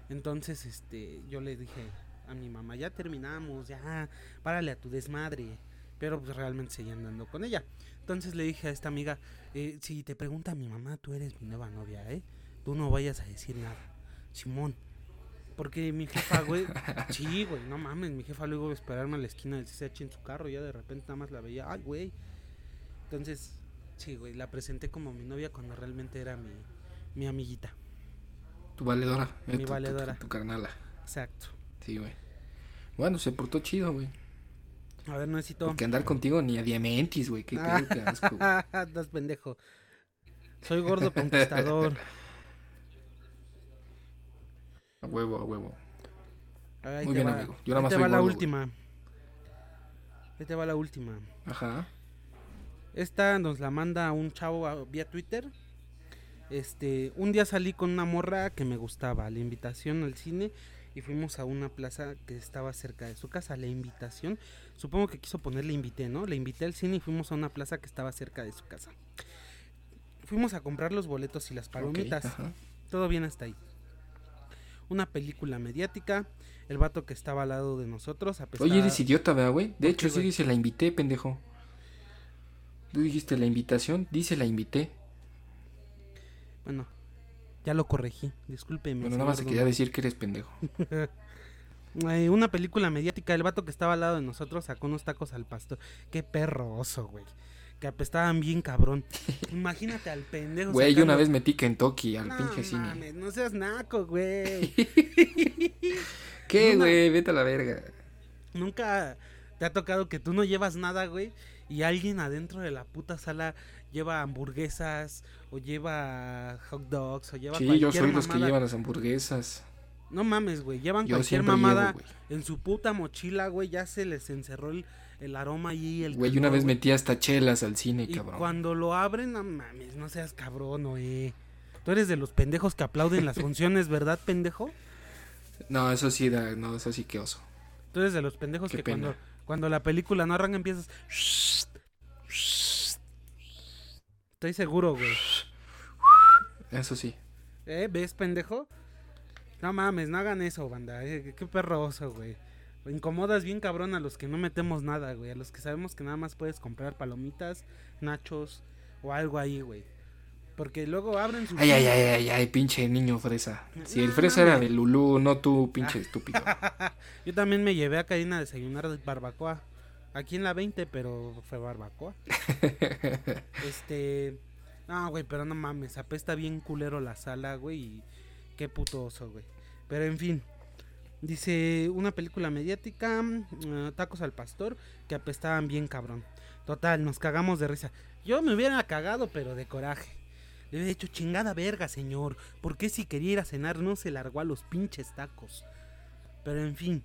Entonces, este, yo le dije a mi mamá, ya terminamos, ya, párale a tu desmadre. Pero pues realmente seguía andando con ella. Entonces le dije a esta amiga, eh, si te pregunta mi mamá, tú eres mi nueva novia, ¿eh? Tú no vayas a decir nada. Simón. Porque mi jefa, güey, sí, güey, no mames, mi jefa luego a esperarme a la esquina del CCH en su carro, ya de repente nada más la veía, ay, güey. Entonces, sí, güey, la presenté como mi novia cuando realmente era mi, mi amiguita. Tu valedora. eh, Mi tu- tu- tu- valedora. Tu, carnala. Exacto. Sí, güey. Bueno, se portó chido, güey. A ver, no necesito. Porque andar contigo ni a Diamantis, güey. Qué pedo, qué asco. Estás pendejo. Soy gordo conquistador. A huevo, a huevo. Ahí Muy bien, va. amigo. Yo nada Ahí más te soy va la güey. última. Ahí te va la última. Ajá. Esta nos la manda un chavo a- vía Twitter. Este, un día salí con una morra que me gustaba, la invitación al cine y fuimos a una plaza que estaba cerca de su casa. La invitación, supongo que quiso poner le invité, ¿no? Le invité al cine y fuimos a una plaza que estaba cerca de su casa. Fuimos a comprar los boletos y las palomitas. Todo bien hasta ahí. una película mediática. El vato que estaba al lado de nosotros. apestaba- Oye, eres idiota, ¿verdad, güey? De hecho, sí dice la invité, pendejo. Tú dijiste la invitación, dice la invité. Bueno, ya lo corregí. Discúlpeme. Bueno, nada más señor quería decir que eres pendejo. Eh, una película mediática. El vato que estaba al lado de nosotros sacó unos tacos al pastor. Qué perro oso, güey. Que apestaban bien cabrón. Imagínate al pendejo. Güey, yo una vez metí Kentucky al No pinche cine. mames, no seas naco, güey. ¿Qué, Una- güey? Vete a la verga. Nunca te ha tocado que tú no llevas nada, güey, y alguien adentro de la puta sala lleva hamburguesas o lleva hot dogs o lleva Sí, cualquier yo soy los que llevan las hamburguesas. No mames, güey, llevan Yo cualquier mamada llevo, en su puta mochila, güey, ya se les encerró el, el aroma ahí, el Güey, una vez metí hasta chelas al cine, Y cabrón. cuando lo abren, no mames, no seas cabrón, güey. Tú eres de los pendejos que aplauden las funciones, ¿verdad, pendejo? No, eso sí, da, no, eso sí que oso. Tú eres de los pendejos Qué que pena. cuando, cuando la película no arranca empiezas. Estoy seguro, güey. Eso sí. ¿Eh? ¿Ves, pendejo? No mames, no hagan eso, banda. eh, qué perroso, güey. Incomodas bien cabrón a los que no metemos nada, güey. A los que sabemos que nada más puedes comprar palomitas, nachos o algo ahí, güey. Porque luego abren su. Ay, ay, ay, ay, ay, pinche niño fresa. Si el No, fresa era de Lulú, no tú, pinche estúpido. Yo también me llevé a Karina a desayunar de barbacoa. Aquí en la 20, pero fue barbacoa. este. No, güey, pero no mames. Apesta bien culero la sala, güey. Y qué puto oso, güey. Pero en fin. Dice una película mediática. mm, tacos al pastor. Que apestaban bien cabrón. Total, nos cagamos de risa. Yo me hubiera cagado, pero de coraje. Le hubiera dicho chingada verga, señor. ¿Por qué si quería ir a cenar no se largó a los pinches tacos? Pero en fin.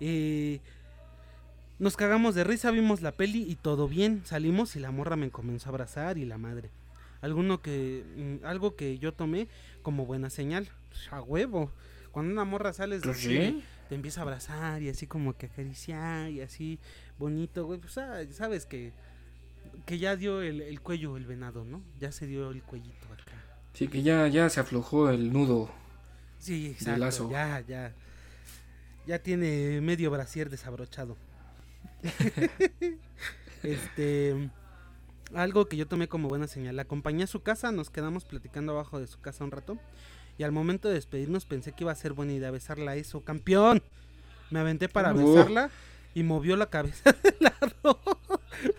Eh, nos cagamos de risa, vimos la peli y todo bien. Salimos y la morra me comenzó a abrazar y la madre. Alguno que, mm, algo que yo tomé como buena señal. Pues, A huevo. Cuando una morra sales del Pues cine, sí. te empieza a abrazar y así como que acariciar y así bonito, güey. Pues ah, sabes que, que ya dio el, el cuello el venado, ¿no? Ya se dio el cuellito acá. Sí, que ya, ya se aflojó el nudo. Sí, exacto. lazo. Ya, ya. Ya tiene medio brasier desabrochado. este. Algo que yo tomé como buena señal. La acompañé a su casa, nos quedamos platicando abajo de su casa un rato. Y al momento de despedirnos pensé que iba a ser buena idea besarla. Eso, campeón. Me aventé para Uh. besarla y movió la cabeza de lado.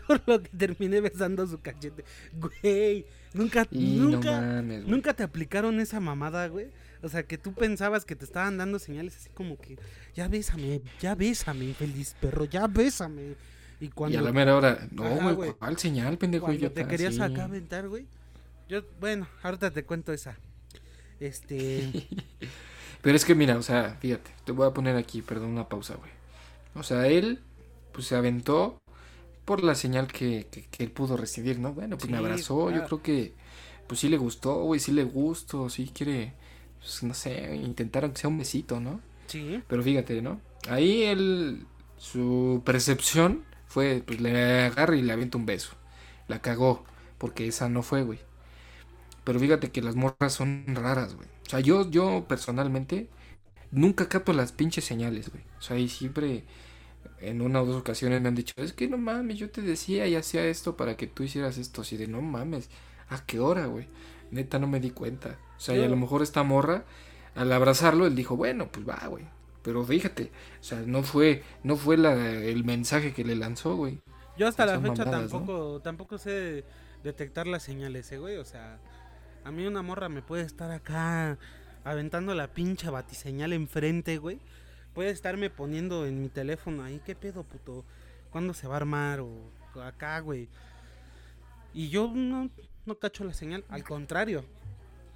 Por lo que terminé besando su cachete. Güey, nunca, Y nunca, no mames, güey. ¿Nunca te aplicaron esa mamada, güey? O sea, que tú pensabas que te estaban dando señales así como que, ya bésame, ya bésame, infeliz perro, ya bésame. Y Y cuando, a la mera hora, no, güey. ¿cuál señal, pendejo? cuando idiota? te querías acá aventar, güey. Yo, bueno, ahorita te cuento esa. Este, Pero es que mira, o sea, fíjate, te voy a poner aquí, perdón, una pausa, güey. O sea, él, pues se aventó por la señal que, que, que él pudo recibir, ¿no? Bueno, pues me abrazó, yo creo que, pues sí le gustó, güey, sí le gustó, sí quiere, pues no sé, intentar aunque sea un besito, ¿no? sí, Pero fíjate, ¿no? Ahí él, su percepción fue, pues le agarra y le avienta un beso. La cagó, porque esa no fue, güey. Pero fíjate que las morras son raras, güey. O sea, yo, yo personalmente nunca capto las pinches señales, güey. O sea, y siempre en una o dos ocasiones me han dicho, es que no mames, yo te decía y hacía esto para que tú hicieras esto. Así de, no mames, ¿a qué hora, güey? Neta, no me di cuenta. O sea, y a lo mejor esta morra, al abrazarlo, él dijo, bueno, pues va, güey. Pero fíjate, o sea, no fue, no fue la, el mensaje que le lanzó, güey. yo hasta la fecha mamadas, ¿no? tampoco, tampoco sé detectar las señales, eh, güey. O sea, a mí una morra me puede estar acá aventando la pinche batiseñal enfrente, güey. Puede estarme poniendo en mi teléfono ahí, ¿qué pedo, puto? ¿Cuándo se va a armar? O acá, güey. Y yo no, no cacho la señal, al contrario.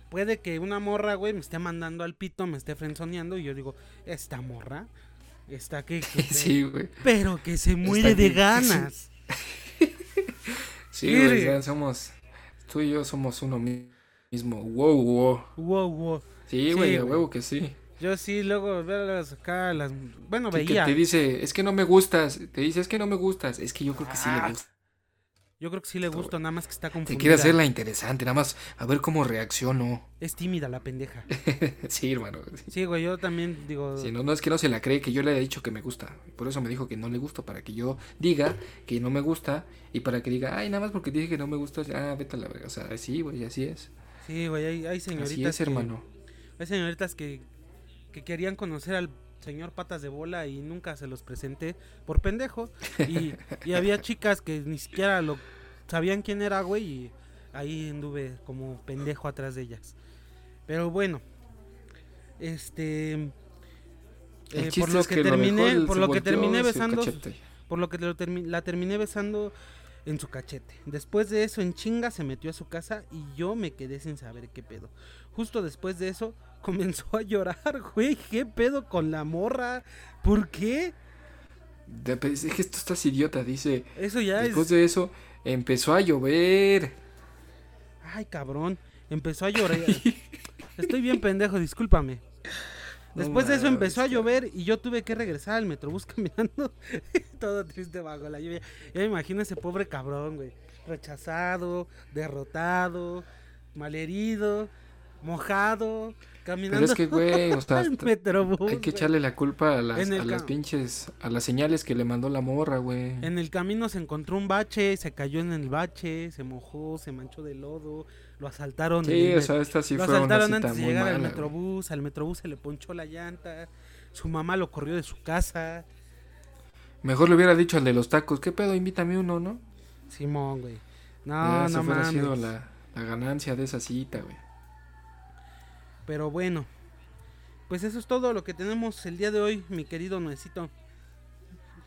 Puede que una morra, güey, me esté mandando al pito, me esté frenzoneando y yo digo, esta morra está que... que- Sí, güey. Pero que se muere Está de ganas. Sí, güey, ya somos, tú y yo somos uno mi- mismo. Wow, wow. Wow, wow. Sí, Sí, güey, a güey. huevo que sí. Yo sí, luego verlas acá, las... Bueno, Que, que veía. te dice, es que no me gustas. Te dice, es que no me gustas. Es que yo creo que sí Ah. le gusta. Yo creo que sí le gusto, nada más que está confundida. quiere hacerla interesante, nada más a ver cómo reacciono. Es tímida la pendeja. sí, hermano. Sí, güey, yo también digo... Si no, no es que no se la cree, que yo le he dicho que me gusta. Por eso me dijo que no le gusta, para que yo diga que no me gusta y para que diga, ay, nada más porque dije que no me gusta, ah, vete a la verga. O sea, sí, güey, así es. Sí, güey, hay, hay señoritas Así es, que- hermano. Hay señoritas que, que querían conocer al señor Patas de Bola y nunca se los presenté por pendejo. Y, y había chicas que ni siquiera lo sabían quién era, güey, y ahí anduve como pendejo atrás de ellas. Pero bueno, este... Eh, por lo que, terminé, por lo que terminé besando, por lo que lo termi- la terminé besando en su cachete. Después de eso, en chinga se metió a su casa y yo me quedé sin saber qué pedo. Justo después de eso, comenzó a llorar, güey. ¿Qué pedo con la morra? ¿Por qué? Es que esto estás idiota, dice. Eso ya Después es. de eso, empezó a llover. Ay, cabrón. Empezó a llorar. Estoy bien pendejo, discúlpame. Después de eso empezó a llover y yo tuve que regresar al metrobús caminando. todo triste bajo la lluvia. Ya me imagino ese pobre cabrón, güey. Rechazado, derrotado, malherido, mojado, caminando Pero es que, güey, o sea, metrobús. hay que echarle la culpa a las, a las pinches, a las señales que le mandó la morra, güey. En el camino se encontró un bache, se cayó en el bache, se mojó, se manchó de lodo, lo asaltaron. Sí, o sea, esta sí lo fue una asaltaron cita antes de llegar al mala, metrobús, al metrobús se le ponchó la llanta, su mamá lo corrió de su casa. Mejor le hubiera dicho al de los tacos, ¿qué pedo? Invítame uno, ¿no? Simón, güey. No, Ya, no mames. sido la, la ganancia de esa cita, güey. Pero bueno, pues eso es todo lo que tenemos el día de hoy, mi querido Nuecito.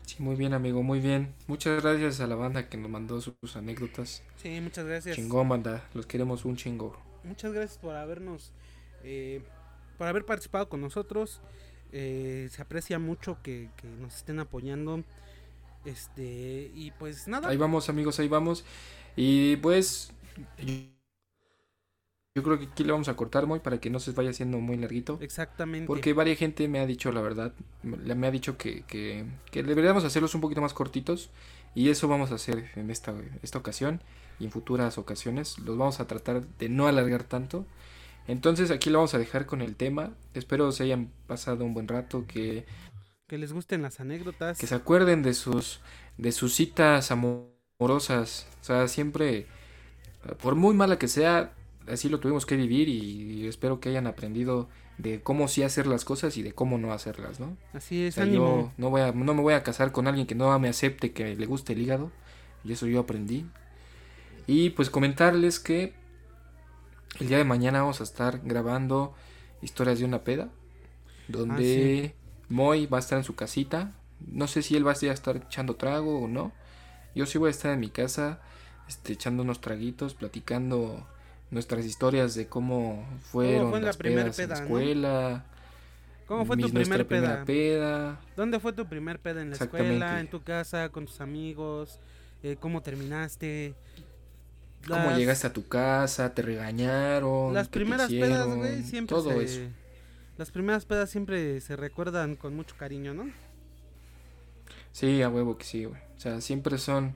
Sí, muy bien, amigo, muy bien. Muchas gracias a la banda que nos mandó sus anécdotas. Sí, muchas gracias. Chingón, banda. Los queremos un chingo. Muchas gracias por habernos, eh, por haber participado con nosotros. Eh, se aprecia mucho que, que nos estén apoyando. Este, y pues nada. Ahí vamos, amigos, ahí vamos. Y pues. Yo, creo que aquí le vamos a cortar muy para que no se vaya haciendo muy larguito. Exactamente. Porque varias gente me ha dicho, la verdad, me me ha dicho que, que, que deberíamos hacerlos un poquito más cortitos. Y eso vamos a hacer en esta, esta ocasión y en futuras ocasiones. Los vamos a tratar de no alargar tanto. Entonces aquí lo vamos a dejar con el tema. Espero se hayan pasado un buen rato, que, Que les gusten las anécdotas. que se acuerden de sus, de sus citas amorosas. O sea, siempre, por muy mala que sea, así lo tuvimos que vivir y espero que hayan aprendido de cómo sí hacer las cosas y de cómo no hacerlas, ¿no? Así O es, sea, ánimo. yo no, voy a, no me voy a casar con alguien que no me acepte que le guste el hígado. Y eso yo aprendí. Y pues comentarles que el día de mañana vamos a estar grabando historias de una peda. Donde Moy va a estar en su casita. No sé si él va a estar echando trago o no. Yo sí voy a estar en mi casa este, echando unos traguitos, platicando nuestras historias de cómo fueron fue en la las primer pedas en la no? escuela. ¿Cómo fue tu primer primera peda? peda. ¿Dónde fue tu primer peda? ¿En la escuela? ¿En tu casa? ¿Con tus amigos? Eh, ¿Cómo terminaste? ¿Cómo Las- llegaste a tu casa? ¿Te regañaron? Las ¿qué te primeras pedas, güey, siempre Todo se... eso. Las primeras pedas siempre se recuerdan con mucho cariño, ¿no? Sí, a huevo que sí, güey. O sea, siempre son...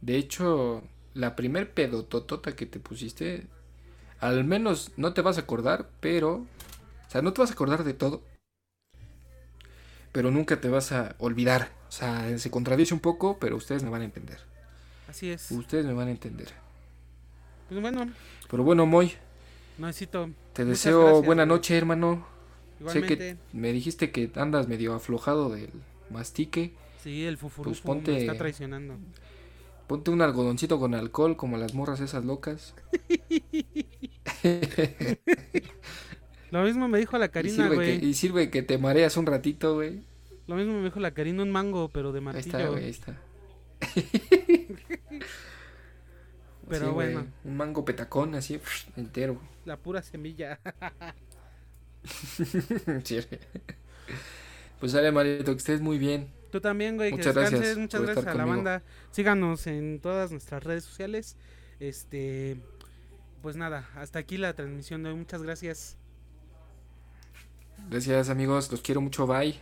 De hecho, la primer pedototota que te pusiste, al menos no te vas a acordar, pero... O sea, no te vas a acordar de todo. Pero nunca te vas a olvidar. O sea, se contradice un poco, pero ustedes me van a entender. Así es. Ustedes me van a entender. Pues bueno, Pero bueno, Moy, necesito. te deseo gracias, buena noche, hermano. Sé Igualmente, que me dijiste que andas medio aflojado del mastique. sí, el fufurufu pues ponte- me está traicionando. Ponte un algodoncito con alcohol como las morras esas locas. Lo mismo me dijo la Karina, güey. y sirve que te mareas un ratito, güey. Lo mismo me dijo la Karina, un mango, pero de Ahí martillo. está, güey, ahí está. Pero Sí, bueno. Un mango petacón así, entero. La pura semilla. Sí. Pues sale, Marito, que estés muy bien. Tú también, güey, que Muchas descanses. gracias Muchas por gracias estar a la conmigo. banda. Síganos en todas nuestras redes sociales. Este, pues nada, hasta aquí la transmisión de hoy. Muchas gracias. Gracias, amigos. Los quiero mucho. Bye.